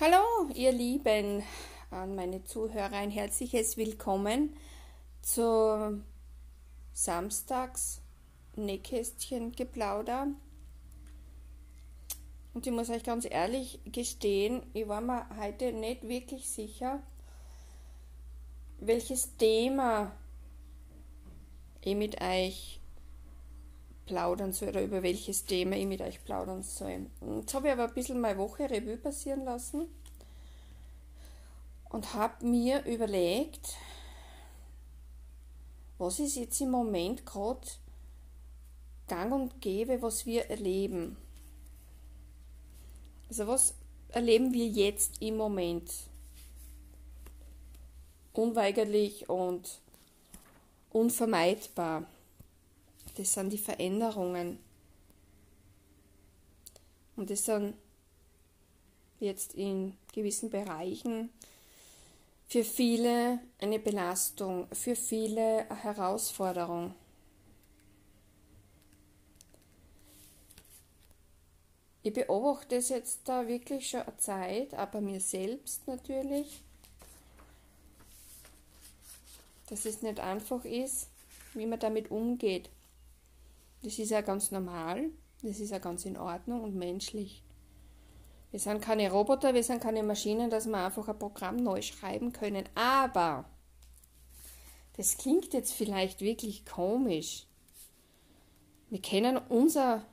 Hallo, ihr Lieben, an meine Zuhörer ein herzliches Willkommen zu Samstags Nähkästchen geplauder. Und ich muss euch ganz ehrlich gestehen, ich war mir heute nicht wirklich sicher, welches Thema ich mit euch plaudern soll oder über welches Thema ich mit euch plaudern soll. Jetzt habe ich aber ein bisschen meine Woche Revue passieren lassen und habe mir überlegt, was ist jetzt im Moment gerade gang und gäbe, was wir erleben. Also was erleben wir jetzt im Moment? Unweigerlich und unvermeidbar. Das sind die Veränderungen. Und das sind jetzt in gewissen Bereichen für viele eine Belastung, für viele eine Herausforderung. Ich beobachte es jetzt da wirklich schon eine Zeit, aber mir selbst natürlich, dass es nicht einfach ist, wie man damit umgeht. Das ist ja ganz normal, das ist ja ganz in Ordnung und menschlich. Wir sind keine Roboter, wir sind keine Maschinen, dass wir einfach ein Programm neu schreiben können. Aber das klingt jetzt vielleicht wirklich komisch. Wir kennen unser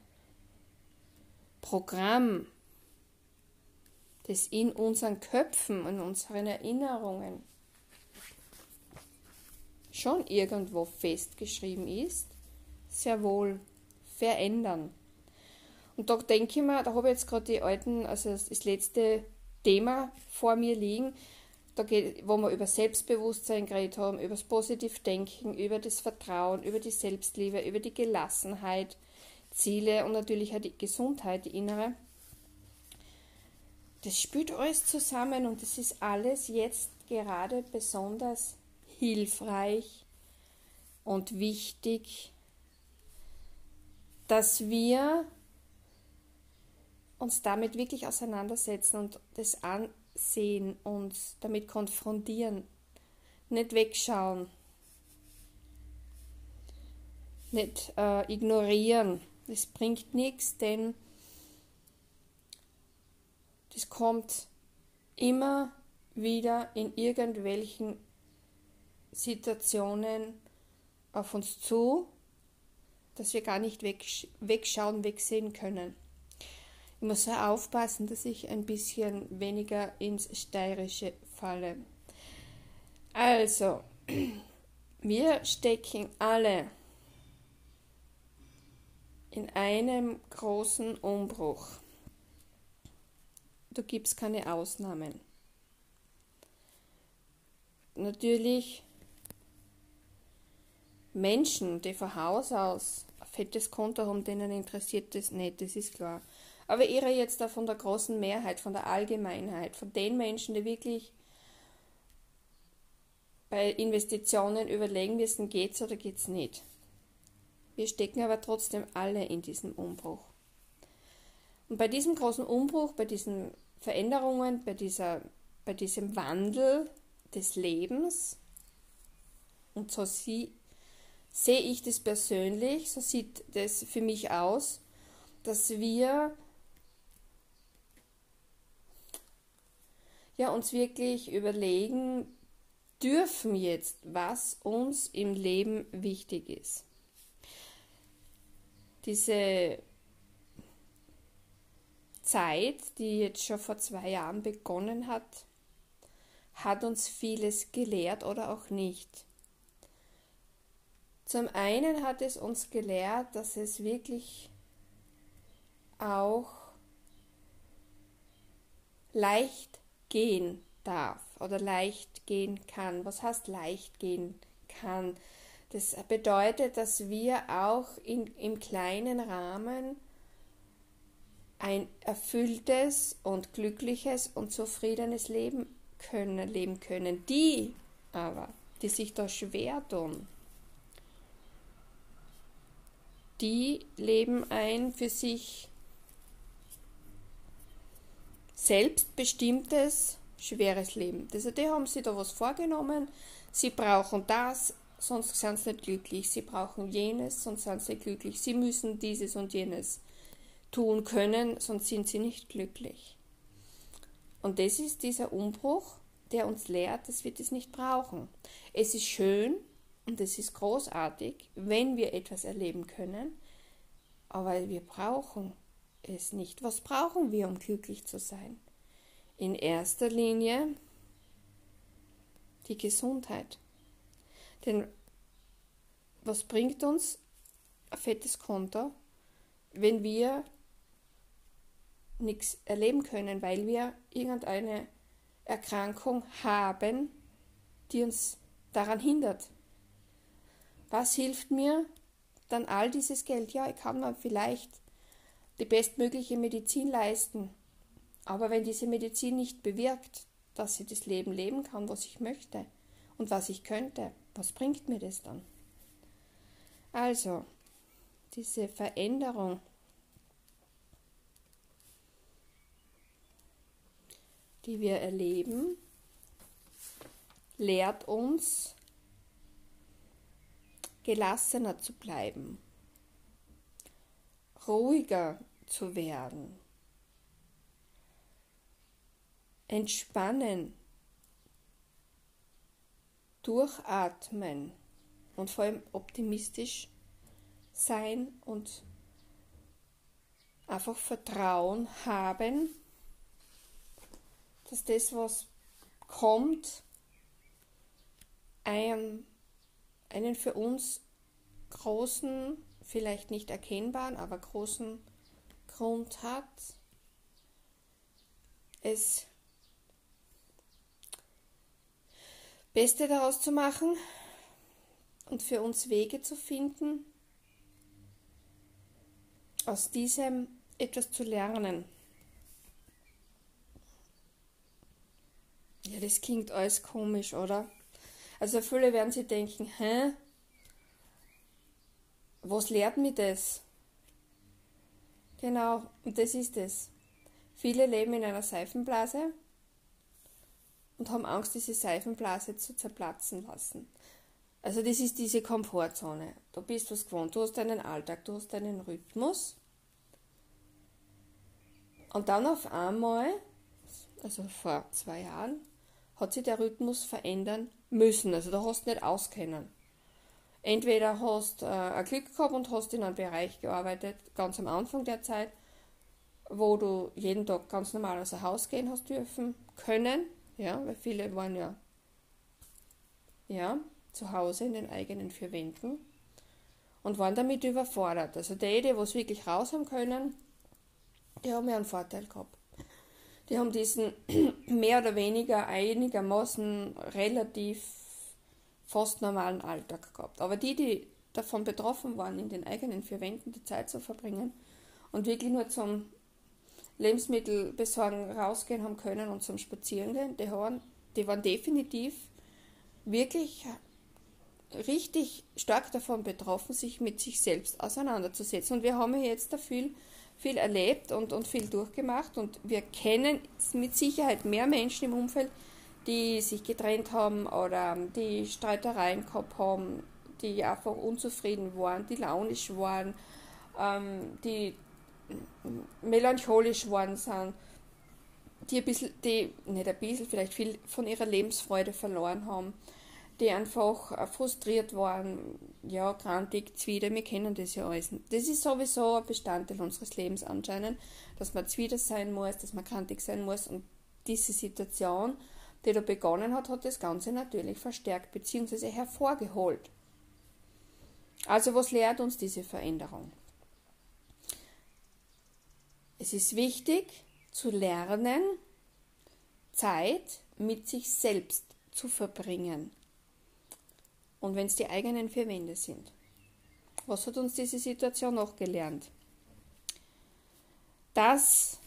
Programm, das in unseren Köpfen und unseren Erinnerungen schon irgendwo festgeschrieben ist, sehr wohl verändern. Und da denke ich mir, da habe ich jetzt gerade die alten, also das letzte Thema vor mir liegen, da geht, wo wir über Selbstbewusstsein geredet haben, über das Positivdenken, über das Vertrauen, über die Selbstliebe, über die Gelassenheit, Ziele und natürlich auch die Gesundheit, die innere. Das spielt alles zusammen und das ist alles jetzt gerade besonders hilfreich und wichtig dass wir uns damit wirklich auseinandersetzen und das ansehen, und damit konfrontieren, nicht wegschauen, nicht äh, ignorieren. Das bringt nichts, denn das kommt immer wieder in irgendwelchen Situationen auf uns zu dass wir gar nicht wegschauen, wegsehen können. Ich muss aufpassen, dass ich ein bisschen weniger ins Steirische falle. Also, wir stecken alle in einem großen Umbruch. Da gibt es keine Ausnahmen. Natürlich Menschen, die von Haus aus fettes Konto haben, denen interessiert das nicht, das ist klar. Aber ich rede jetzt da von der großen Mehrheit, von der Allgemeinheit, von den Menschen, die wirklich bei Investitionen überlegen müssen, geht's oder geht's nicht. Wir stecken aber trotzdem alle in diesem Umbruch. Und bei diesem großen Umbruch, bei diesen Veränderungen, bei, dieser, bei diesem Wandel des Lebens, und so sie, sehe ich das persönlich, so sieht das für mich aus, dass wir ja, uns wirklich überlegen dürfen jetzt, was uns im Leben wichtig ist. Diese Zeit, die jetzt schon vor zwei Jahren begonnen hat, hat uns vieles gelehrt oder auch nicht. Zum einen hat es uns gelehrt, dass es wirklich auch leicht gehen darf oder leicht gehen kann. Was heißt leicht gehen kann? Das bedeutet, dass wir auch in, im kleinen Rahmen ein erfülltes und glückliches und zufriedenes Leben können, leben können. Die aber, die sich da schwer tun, die leben ein für sich selbstbestimmtes, schweres Leben. Also die haben sich da was vorgenommen, sie brauchen das, sonst sind sie nicht glücklich, sie brauchen jenes, sonst sind sie nicht glücklich, sie müssen dieses und jenes tun können, sonst sind sie nicht glücklich. Und das ist dieser Umbruch, der uns lehrt, dass wir das nicht brauchen. Es ist schön und es ist großartig, wenn wir etwas erleben können, aber wir brauchen es nicht. Was brauchen wir, um glücklich zu sein? In erster Linie die Gesundheit. Denn was bringt uns ein fettes Konto, wenn wir nichts erleben können, weil wir irgendeine Erkrankung haben, die uns daran hindert. Was hilft mir dann all dieses Geld? Ja, ich kann mir vielleicht die bestmögliche Medizin leisten, aber wenn diese Medizin nicht bewirkt, dass ich das Leben leben kann, was ich möchte und was ich könnte, was bringt mir das dann? Also, diese Veränderung die wir erleben, lehrt uns, gelassener zu bleiben, ruhiger zu werden, entspannen, durchatmen und vor allem optimistisch sein und einfach Vertrauen haben, dass das, was kommt, einen, einen für uns großen, vielleicht nicht erkennbaren, aber großen Grund hat, es Beste daraus zu machen und für uns Wege zu finden, aus diesem etwas zu lernen. Ja, das klingt alles komisch, oder? Also viele werden sich denken, hä? Was lehrt mir das? Genau, und das ist es. Viele leben in einer Seifenblase und haben Angst, diese Seifenblase zu zerplatzen lassen. Also das ist diese Komfortzone. Du bist was gewohnt, du hast deinen Alltag, du hast deinen Rhythmus. Und dann auf einmal, also vor zwei Jahren, hat sich der Rhythmus verändern müssen. Also da hast du nicht auskennen. Entweder hast äh, ein Glück gehabt und hast in einem Bereich gearbeitet, ganz am Anfang der Zeit, wo du jeden Tag ganz normal aus dem Haus gehen hast dürfen können, ja, weil viele waren ja, ja zu Hause in den eigenen vier Wänden und waren damit überfordert. Also die, die was wirklich raus haben können, die haben ja einen Vorteil gehabt die haben diesen mehr oder weniger einigermaßen relativ fast normalen Alltag gehabt. Aber die, die davon betroffen waren, in den eigenen vier Wänden die Zeit zu verbringen und wirklich nur zum Lebensmittelbesorgen rausgehen haben können und zum Spazierengehen, die waren, die waren definitiv wirklich richtig stark davon betroffen, sich mit sich selbst auseinanderzusetzen. Und wir haben jetzt da viel viel erlebt und, und viel durchgemacht. Und wir kennen mit Sicherheit mehr Menschen im Umfeld, die sich getrennt haben oder die Streitereien gehabt haben, die einfach unzufrieden waren, die launisch waren, ähm, die melancholisch waren sind, die ein bisschen, die, nicht ein bisschen, vielleicht viel von ihrer Lebensfreude verloren haben die einfach frustriert waren, ja, krantig, Zwider, wir kennen das ja alles. Das ist sowieso ein Bestandteil unseres Lebens anscheinend, dass man Zwider sein muss, dass man krantig sein muss und diese Situation, die da begonnen hat, hat das Ganze natürlich verstärkt bzw. hervorgeholt. Also was lehrt uns diese Veränderung? Es ist wichtig zu lernen, Zeit mit sich selbst zu verbringen. Und wenn es die eigenen vier Wände sind. Was hat uns diese Situation noch gelernt? Dass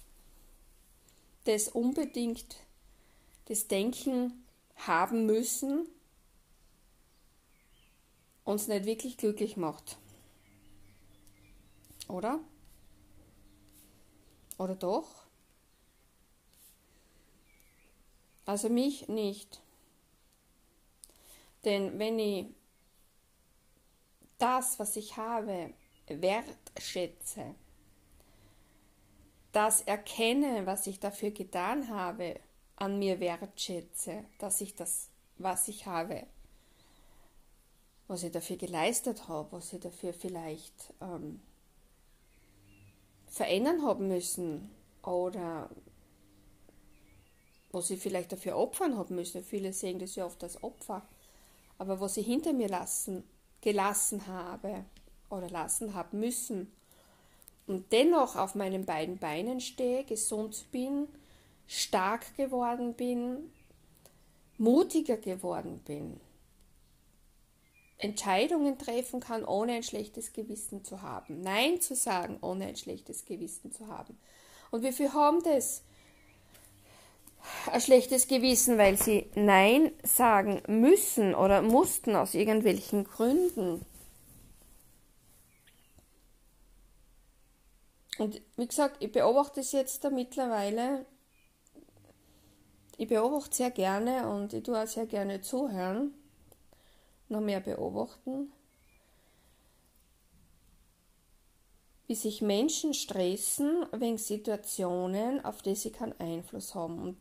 das unbedingt das Denken haben müssen uns nicht wirklich glücklich macht. Oder? Oder doch? Also mich nicht. Denn wenn ich das, was ich habe, wertschätze, das erkenne, was ich dafür getan habe, an mir wertschätze, dass ich das, was ich habe, was ich dafür geleistet habe, was ich dafür vielleicht ähm, verändern haben müssen oder was ich vielleicht dafür opfern haben müssen. Viele sehen das ja oft als Opfer. Aber was ich hinter mir lassen, gelassen habe oder lassen habe müssen und dennoch auf meinen beiden Beinen stehe, gesund bin, stark geworden bin, mutiger geworden bin, Entscheidungen treffen kann, ohne ein schlechtes Gewissen zu haben. Nein zu sagen, ohne ein schlechtes Gewissen zu haben. Und wie viele haben das? Ein schlechtes Gewissen, weil sie Nein sagen müssen oder mussten aus irgendwelchen Gründen. Und wie gesagt, ich beobachte es jetzt da mittlerweile. Ich beobachte sehr gerne und ich tue auch sehr gerne zuhören noch mehr beobachten, wie sich Menschen stressen wegen Situationen, auf die sie keinen Einfluss haben. Und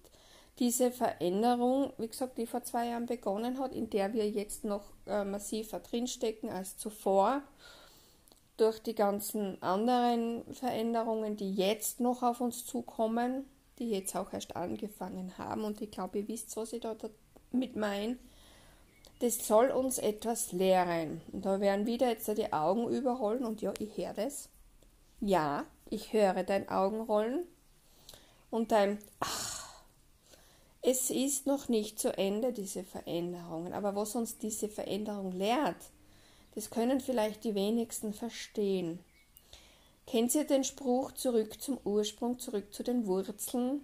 diese Veränderung, wie gesagt, die vor zwei Jahren begonnen hat, in der wir jetzt noch äh, massiver drinstecken als zuvor, durch die ganzen anderen Veränderungen, die jetzt noch auf uns zukommen, die jetzt auch erst angefangen haben. Und ich glaube, ihr wisst, was ich da damit meine das soll uns etwas lehren. Und da werden wieder jetzt die Augen überrollen und ja, ich höre das. Ja, ich höre dein Augenrollen und dein Ach, es ist noch nicht zu Ende, diese Veränderungen. Aber was uns diese Veränderung lehrt, das können vielleicht die wenigsten verstehen. Kennt ihr den Spruch zurück zum Ursprung, zurück zu den Wurzeln?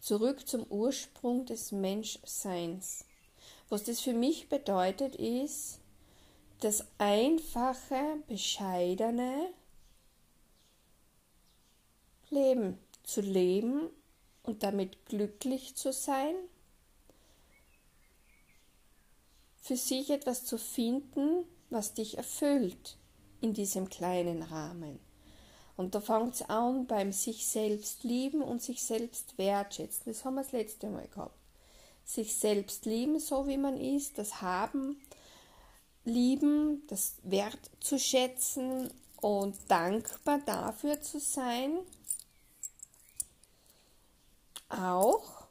Zurück zum Ursprung des Menschseins. Was das für mich bedeutet, ist, das einfache, bescheidene Leben zu leben und damit glücklich zu sein, für sich etwas zu finden, was dich erfüllt in diesem kleinen Rahmen. Und da fängt es an beim sich selbst lieben und sich selbst wertschätzen. Das haben wir das letzte Mal gehabt sich selbst lieben, so wie man ist, das haben, lieben, das Wert zu schätzen und dankbar dafür zu sein. Auch,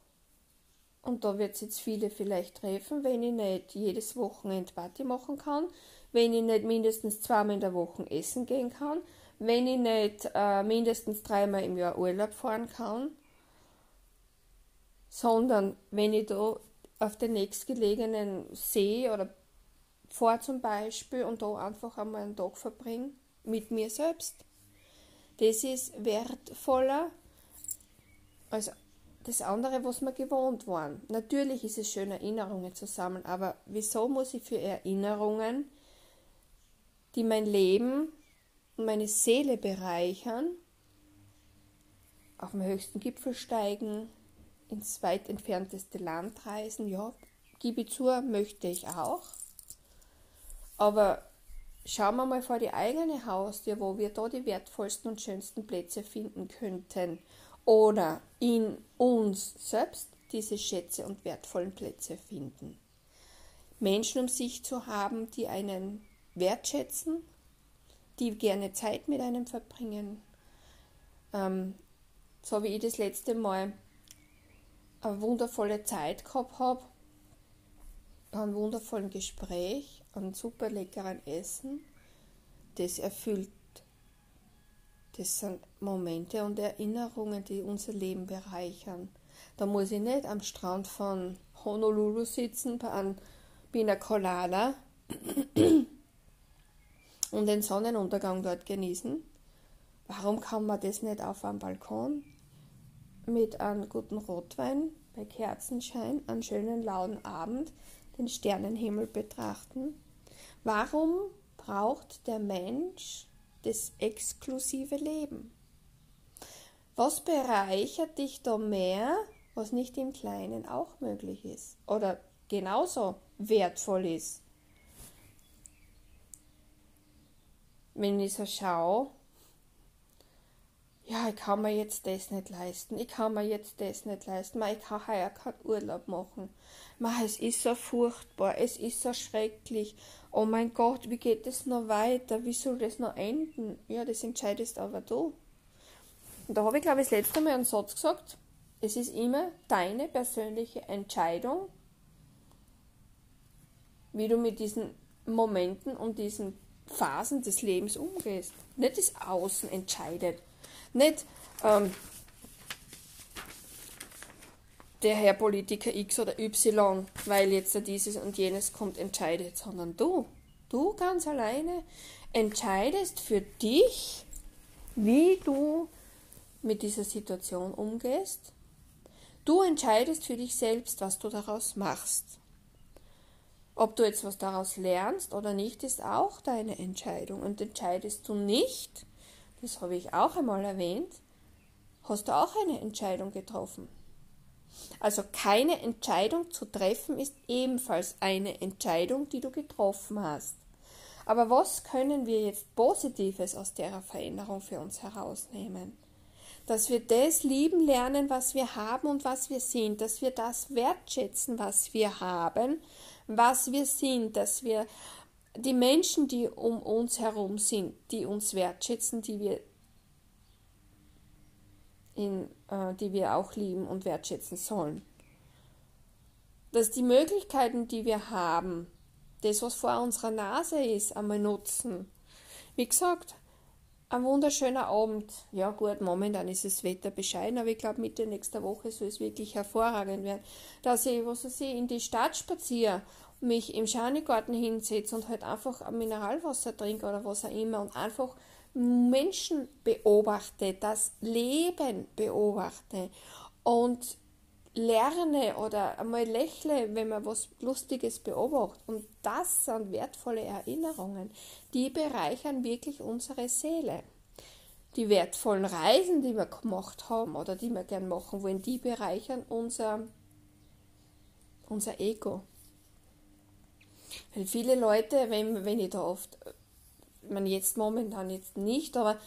und da wird es jetzt viele vielleicht treffen, wenn ich nicht jedes Wochenende Party machen kann, wenn ich nicht mindestens zweimal in der Woche essen gehen kann, wenn ich nicht äh, mindestens dreimal im Jahr Urlaub fahren kann, sondern wenn ich da auf den nächstgelegenen See oder fahre zum Beispiel und da einfach einmal einen Tag verbringe mit mir selbst. Das ist wertvoller als das andere, was wir gewohnt waren. Natürlich ist es schön, Erinnerungen zu sammeln, aber wieso muss ich für Erinnerungen, die mein Leben und meine Seele bereichern, auf den höchsten Gipfel steigen, ins weit entfernteste Land reisen, ja, gebe zu, möchte ich auch. Aber schauen wir mal vor die eigene Haustür, wo wir da die wertvollsten und schönsten Plätze finden könnten. Oder in uns selbst diese Schätze und wertvollen Plätze finden. Menschen um sich zu haben, die einen wertschätzen, die gerne Zeit mit einem verbringen. Ähm, so wie ich das letzte Mal eine wundervolle Zeit gehabt habe, ein wundervollen Gespräch, ein super leckeren Essen, das erfüllt. Das sind Momente und Erinnerungen, die unser Leben bereichern. Da muss ich nicht am Strand von Honolulu sitzen bei einem Pina Colada und den Sonnenuntergang dort genießen. Warum kann man das nicht auf einem Balkon mit einem guten Rotwein bei Kerzenschein einen schönen lauen Abend den Sternenhimmel betrachten? Warum braucht der Mensch das exklusive Leben? Was bereichert dich da mehr was nicht im Kleinen auch möglich ist oder genauso wertvoll ist. Wenn ich so schaue, ja, ich kann mir jetzt das nicht leisten, ich kann mir jetzt das nicht leisten, ich kann heuer keinen Urlaub machen. es ist so furchtbar, es ist so schrecklich. Oh mein Gott, wie geht es noch weiter? Wie soll das noch enden? Ja, das entscheidest aber du. Und da habe ich, glaube ich, das letzte Mal einen Satz gesagt. Es ist immer deine persönliche Entscheidung, wie du mit diesen Momenten und diesen Phasen des Lebens umgehst. Nicht das Außen entscheidet. Nicht ähm, der Herr Politiker X oder Y, weil jetzt dieses und jenes kommt, entscheidet, sondern du, du ganz alleine entscheidest für dich, wie du mit dieser Situation umgehst. Du entscheidest für dich selbst, was du daraus machst. Ob du jetzt was daraus lernst oder nicht, ist auch deine Entscheidung. Und entscheidest du nicht, das habe ich auch einmal erwähnt, hast du auch eine Entscheidung getroffen. Also keine Entscheidung zu treffen ist ebenfalls eine Entscheidung, die du getroffen hast. Aber was können wir jetzt Positives aus der Veränderung für uns herausnehmen? Dass wir das lieben lernen, was wir haben und was wir sind, dass wir das wertschätzen, was wir haben, was wir sind, dass wir die Menschen, die um uns herum sind, die uns wertschätzen, die wir, in, äh, die wir auch lieben und wertschätzen sollen. Dass die Möglichkeiten, die wir haben, das, was vor unserer Nase ist, einmal nutzen. Wie gesagt, ein wunderschöner Abend. Ja gut, momentan ist das Wetter bescheiden, aber ich glaube, Mitte nächster Woche soll es wirklich hervorragend werden. Dass ich, was weiß ich, in die Stadt spaziere mich im Schanigarten hinsetze und halt einfach ein Mineralwasser trinke oder was auch immer und einfach Menschen beobachte, das Leben beobachte und lerne oder einmal lächle, wenn man was Lustiges beobachtet. Und das sind wertvolle Erinnerungen, die bereichern wirklich unsere Seele. Die wertvollen Reisen, die wir gemacht haben oder die wir gern machen wollen, die bereichern unser, unser Ego. Weil viele Leute, wenn, wenn ich da oft, man jetzt momentan jetzt nicht, aber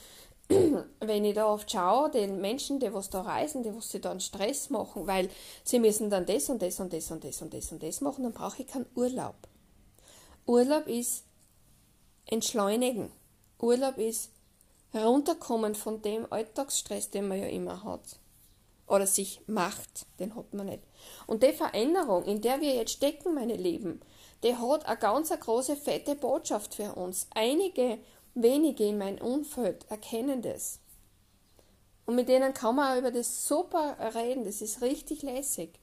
wenn ich da oft schaue, den Menschen, die was da reisen, die was sie dann Stress machen, weil sie müssen dann das und das und das und das und das und das machen, dann brauche ich keinen Urlaub. Urlaub ist entschleunigen. Urlaub ist runterkommen von dem Alltagsstress, den man ja immer hat. Oder sich macht, den hat man nicht. Und die Veränderung, in der wir jetzt stecken, meine Lieben, der hat eine ganz eine große, fette Botschaft für uns. Einige wenige in meinem Umfeld erkennen das. Und mit denen kann man auch über das super reden. Das ist richtig lässig.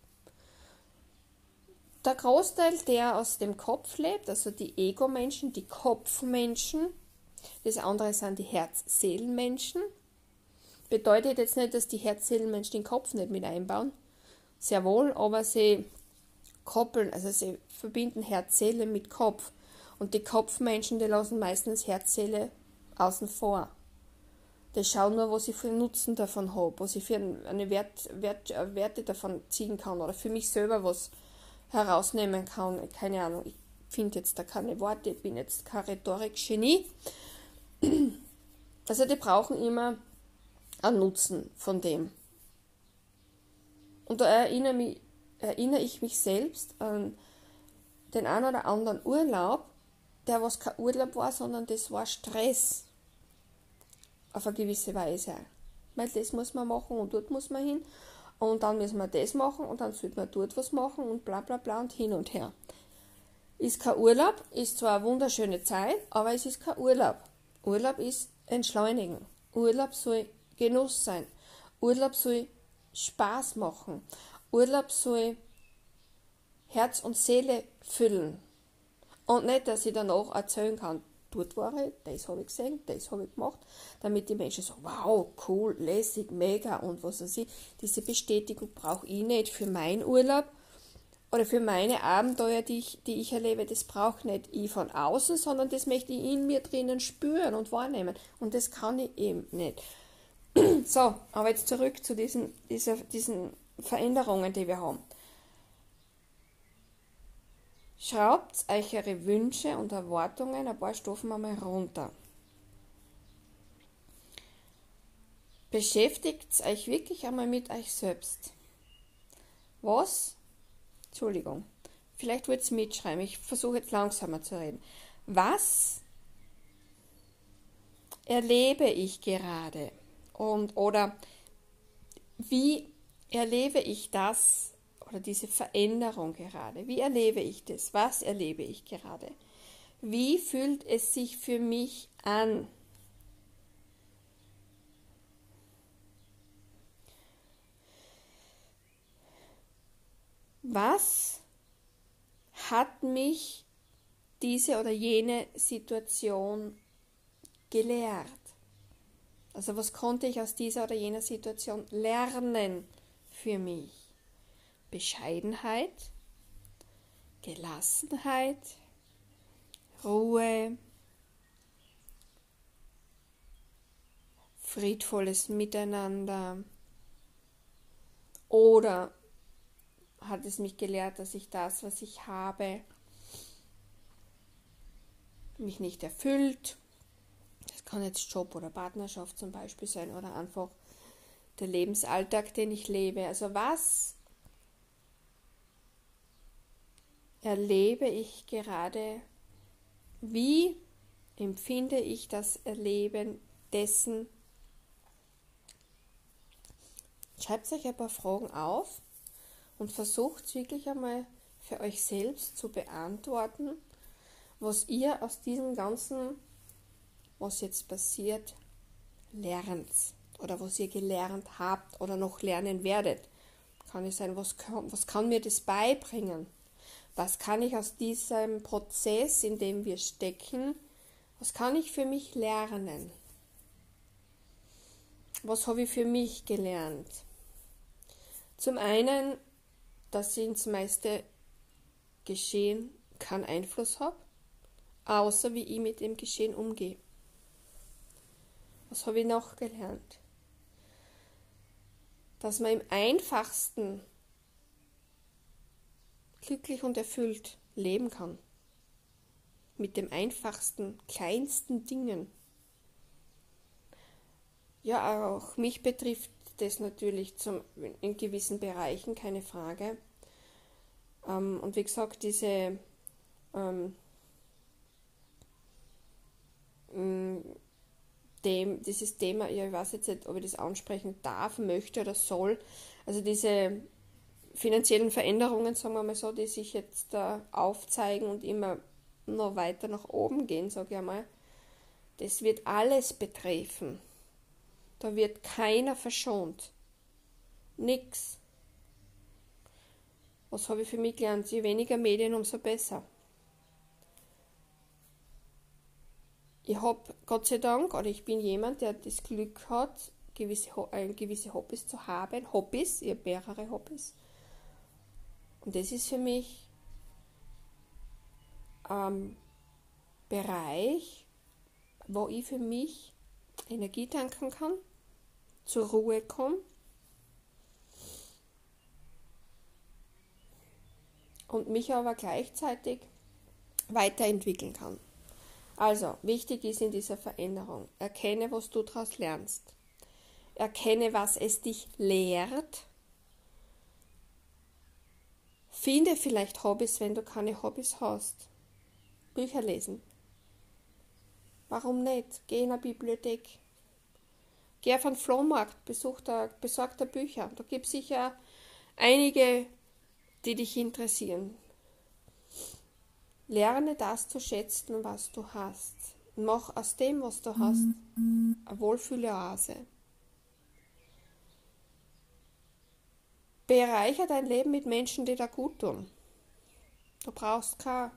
Der Großteil, der aus dem Kopf lebt, also die Ego-Menschen, die Kopfmenschen, das andere sind die Herz-Seelen-Menschen. Bedeutet jetzt nicht, dass die Herz-Seelen-Menschen den Kopf nicht mit einbauen. Sehr wohl, aber sie koppeln, also sie verbinden Herz-Seele mit Kopf. Und die Kopfmenschen, die lassen meistens Herz-Seele außen vor. Die schauen nur, was ich für einen Nutzen davon habe, was ich für eine Wert, Wert, äh, Werte davon ziehen kann oder für mich selber was herausnehmen kann. Keine Ahnung, ich finde jetzt da keine Worte, ich bin jetzt kein Rhetorik-Genie. Also die brauchen immer einen Nutzen von dem. Und da erinnere mich erinnere ich mich selbst an den einen oder anderen Urlaub, der was kein Urlaub war, sondern das war Stress. Auf eine gewisse Weise. Weil das muss man machen und dort muss man hin und dann müssen wir das machen und dann sollte man dort was machen und bla bla bla und hin und her. Ist kein Urlaub, ist zwar eine wunderschöne Zeit, aber es ist kein Urlaub. Urlaub ist entschleunigen. Urlaub soll Genuss sein. Urlaub soll Spaß machen. Urlaub soll Herz und Seele füllen. Und nicht, dass ich danach erzählen kann, dort war ich, das habe ich gesehen, das habe ich gemacht, damit die Menschen sagen, wow, cool, lässig, mega und was weiß ich. Diese Bestätigung brauche ich nicht für meinen Urlaub oder für meine Abenteuer, die ich, die ich erlebe. Das brauche nicht ich von außen, sondern das möchte ich in mir drinnen spüren und wahrnehmen. Und das kann ich eben nicht. so, aber jetzt zurück zu diesen, dieser, diesen Veränderungen, die wir haben. Schraubt euch eure Wünsche und Erwartungen ein paar Stufen einmal runter. Beschäftigt euch wirklich einmal mit euch selbst. Was? Entschuldigung. Vielleicht wird es mitschreiben. Ich versuche jetzt langsamer zu reden. Was erlebe ich gerade? Und, oder wie erlebe ich das oder diese Veränderung gerade? Wie erlebe ich das? Was erlebe ich gerade? Wie fühlt es sich für mich an? Was hat mich diese oder jene Situation gelehrt? Also was konnte ich aus dieser oder jener Situation lernen für mich? Bescheidenheit, Gelassenheit, Ruhe, friedvolles Miteinander oder hat es mich gelehrt, dass ich das, was ich habe, mich nicht erfüllt. Das kann jetzt Job oder Partnerschaft zum Beispiel sein oder einfach der Lebensalltag, den ich lebe. Also was erlebe ich gerade? Wie empfinde ich das Erleben dessen? Schreibt euch ein paar Fragen auf und versucht wirklich einmal für euch selbst zu beantworten, was ihr aus diesem ganzen, was jetzt passiert, lernt oder was ihr gelernt habt oder noch lernen werdet. Kann es sein, was kann, was kann mir das beibringen? Was kann ich aus diesem Prozess, in dem wir stecken, was kann ich für mich lernen? Was habe ich für mich gelernt? Zum einen dass ich ins meiste Geschehen keinen Einfluss habe, außer wie ich mit dem Geschehen umgehe. Was habe ich noch gelernt? Dass man im einfachsten glücklich und erfüllt leben kann. Mit dem einfachsten, kleinsten Dingen. Ja, auch mich betrifft das natürlich zum, in gewissen Bereichen, keine Frage. Ähm, und wie gesagt, diese ähm, dem, dieses Thema, ja, ich weiß jetzt nicht, ob ich das ansprechen darf, möchte oder soll, also diese finanziellen Veränderungen, sagen wir mal so, die sich jetzt da aufzeigen und immer noch weiter nach oben gehen, sage ich einmal, das wird alles betreffen. Da wird keiner verschont. Nix. Was habe ich für mich gelernt? Je weniger Medien, umso besser. Ich habe Gott sei Dank, oder ich bin jemand, der das Glück hat, gewisse, äh, gewisse Hobbys zu haben. Hobbys, ich habe mehrere Hobbys. Und das ist für mich ein Bereich, wo ich für mich Energie tanken kann zur Ruhe komme und mich aber gleichzeitig weiterentwickeln kann. Also, wichtig ist in dieser Veränderung, erkenne, was du daraus lernst. Erkenne, was es dich lehrt. Finde vielleicht Hobbys, wenn du keine Hobbys hast. Bücher lesen. Warum nicht? Geh in eine Bibliothek. Geh auf einen Flohmarkt, besuch da, besorg da Bücher. Da gibt es sicher einige, die dich interessieren. Lerne das zu schätzen, was du hast. Mach aus dem, was du hast, eine Wohlfühloase. Bereicher dein Leben mit Menschen, die da gut tun. Du brauchst kein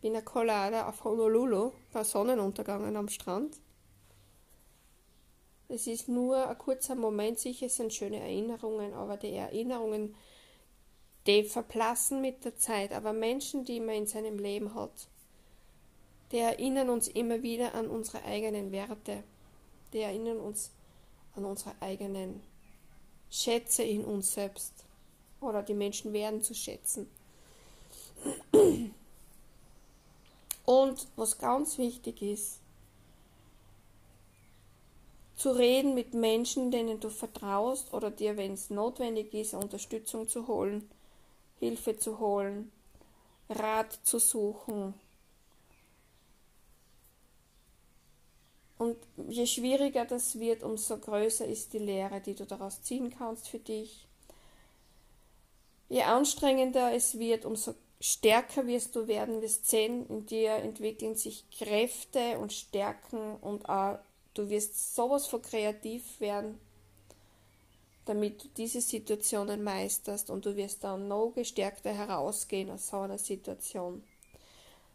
Pina Colada auf Honolulu bei Sonnenuntergangen am Strand. Es ist nur ein kurzer Moment, sicher sind schöne Erinnerungen, aber die Erinnerungen, die verblassen mit der Zeit. Aber Menschen, die man in seinem Leben hat, die erinnern uns immer wieder an unsere eigenen Werte. Die erinnern uns an unsere eigenen Schätze in uns selbst. Oder die Menschen werden zu schätzen. Und was ganz wichtig ist, zu reden mit Menschen, denen du vertraust oder dir, wenn es notwendig ist, Unterstützung zu holen, Hilfe zu holen, Rat zu suchen. Und je schwieriger das wird, umso größer ist die Lehre, die du daraus ziehen kannst für dich. Je anstrengender es wird, umso stärker wirst du werden, wirst sehen, in dir entwickeln sich Kräfte und Stärken und auch du wirst sowas von kreativ werden, damit du diese Situationen meisterst und du wirst dann noch gestärkter herausgehen aus so einer Situation.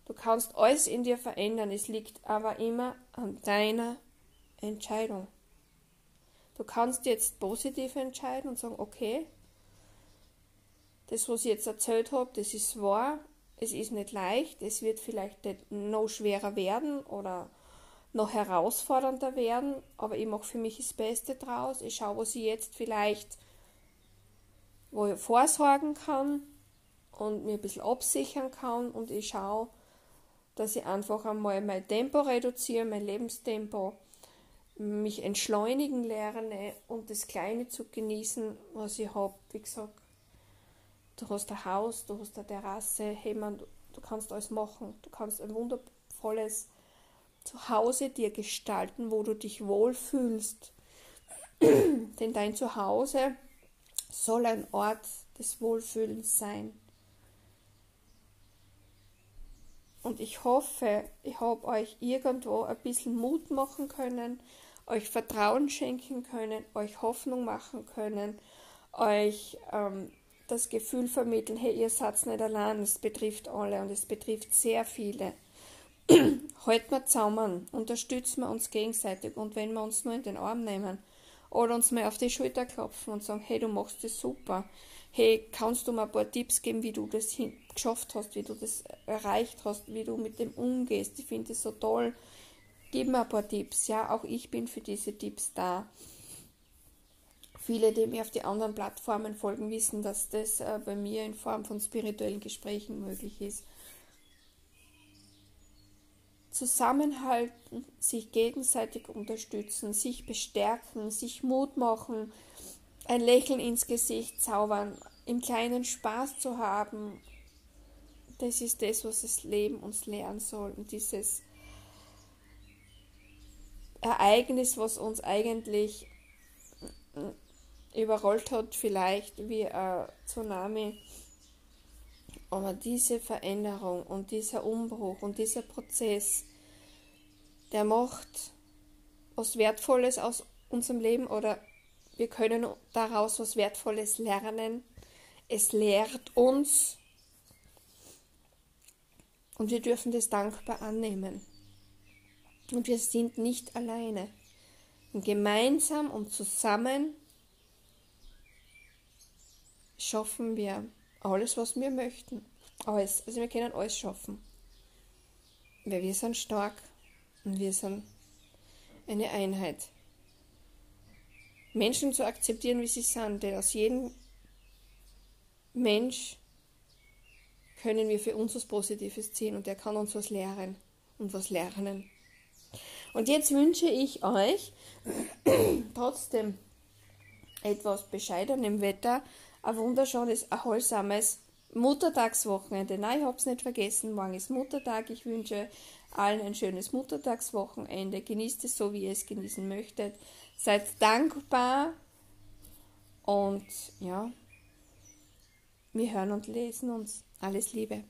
Du kannst alles in dir verändern, es liegt aber immer an deiner Entscheidung. Du kannst jetzt positiv entscheiden und sagen, okay, das, was ich jetzt erzählt habe, das ist wahr, es ist nicht leicht, es wird vielleicht noch schwerer werden oder noch herausfordernder werden, aber ich mache für mich das Beste draus. Ich schaue, was ich jetzt vielleicht wo ich vorsorgen kann und mir ein bisschen absichern kann und ich schaue, dass ich einfach einmal mein Tempo reduziere, mein Lebenstempo, mich entschleunigen lerne und das Kleine zu genießen, was ich habe. Wie gesagt, du hast ein Haus, du hast eine Terrasse, hey man, du kannst alles machen, du kannst ein wundervolles Zuhause dir gestalten, wo du dich wohlfühlst. Denn dein Zuhause soll ein Ort des Wohlfühlens sein. Und ich hoffe, ich habe euch irgendwo ein bisschen Mut machen können, euch Vertrauen schenken können, euch Hoffnung machen können, euch ähm, das Gefühl vermitteln, hey, ihr seid nicht allein, es betrifft alle und es betrifft sehr viele. Halten wir zusammen, unterstützen wir uns gegenseitig und wenn wir uns nur in den Arm nehmen oder uns mal auf die Schulter klopfen und sagen, hey, du machst das super, hey, kannst du mir ein paar Tipps geben, wie du das geschafft hast, wie du das erreicht hast, wie du mit dem umgehst, ich finde das so toll, gib mir ein paar Tipps, ja, auch ich bin für diese Tipps da. Viele, die mir auf die anderen Plattformen folgen, wissen, dass das äh, bei mir in Form von spirituellen Gesprächen möglich ist zusammenhalten, sich gegenseitig unterstützen, sich bestärken, sich Mut machen, ein Lächeln ins Gesicht zaubern, im kleinen Spaß zu haben. Das ist das, was das Leben uns lernen soll. Und dieses Ereignis, was uns eigentlich überrollt hat, vielleicht wie ein Tsunami. Aber diese Veränderung und dieser Umbruch und dieser Prozess, der macht was Wertvolles aus unserem Leben oder wir können daraus was Wertvolles lernen. Es lehrt uns und wir dürfen das dankbar annehmen. Und wir sind nicht alleine. Und gemeinsam und zusammen schaffen wir alles, was wir möchten. Alles. Also wir können alles schaffen. Weil wir sind stark und wir sind eine Einheit. Menschen zu akzeptieren, wie sie sind, denn aus jedem Mensch können wir für uns was Positives ziehen und der kann uns was lehren und was lernen. Und jetzt wünsche ich euch trotzdem etwas bescheidenem Wetter ein wunderschönes, erholsames Muttertagswochenende. Nein, ich habe es nicht vergessen. Morgen ist Muttertag. Ich wünsche allen ein schönes Muttertagswochenende. Genießt es so, wie ihr es genießen möchtet. Seid dankbar und ja, wir hören und lesen uns. Alles Liebe.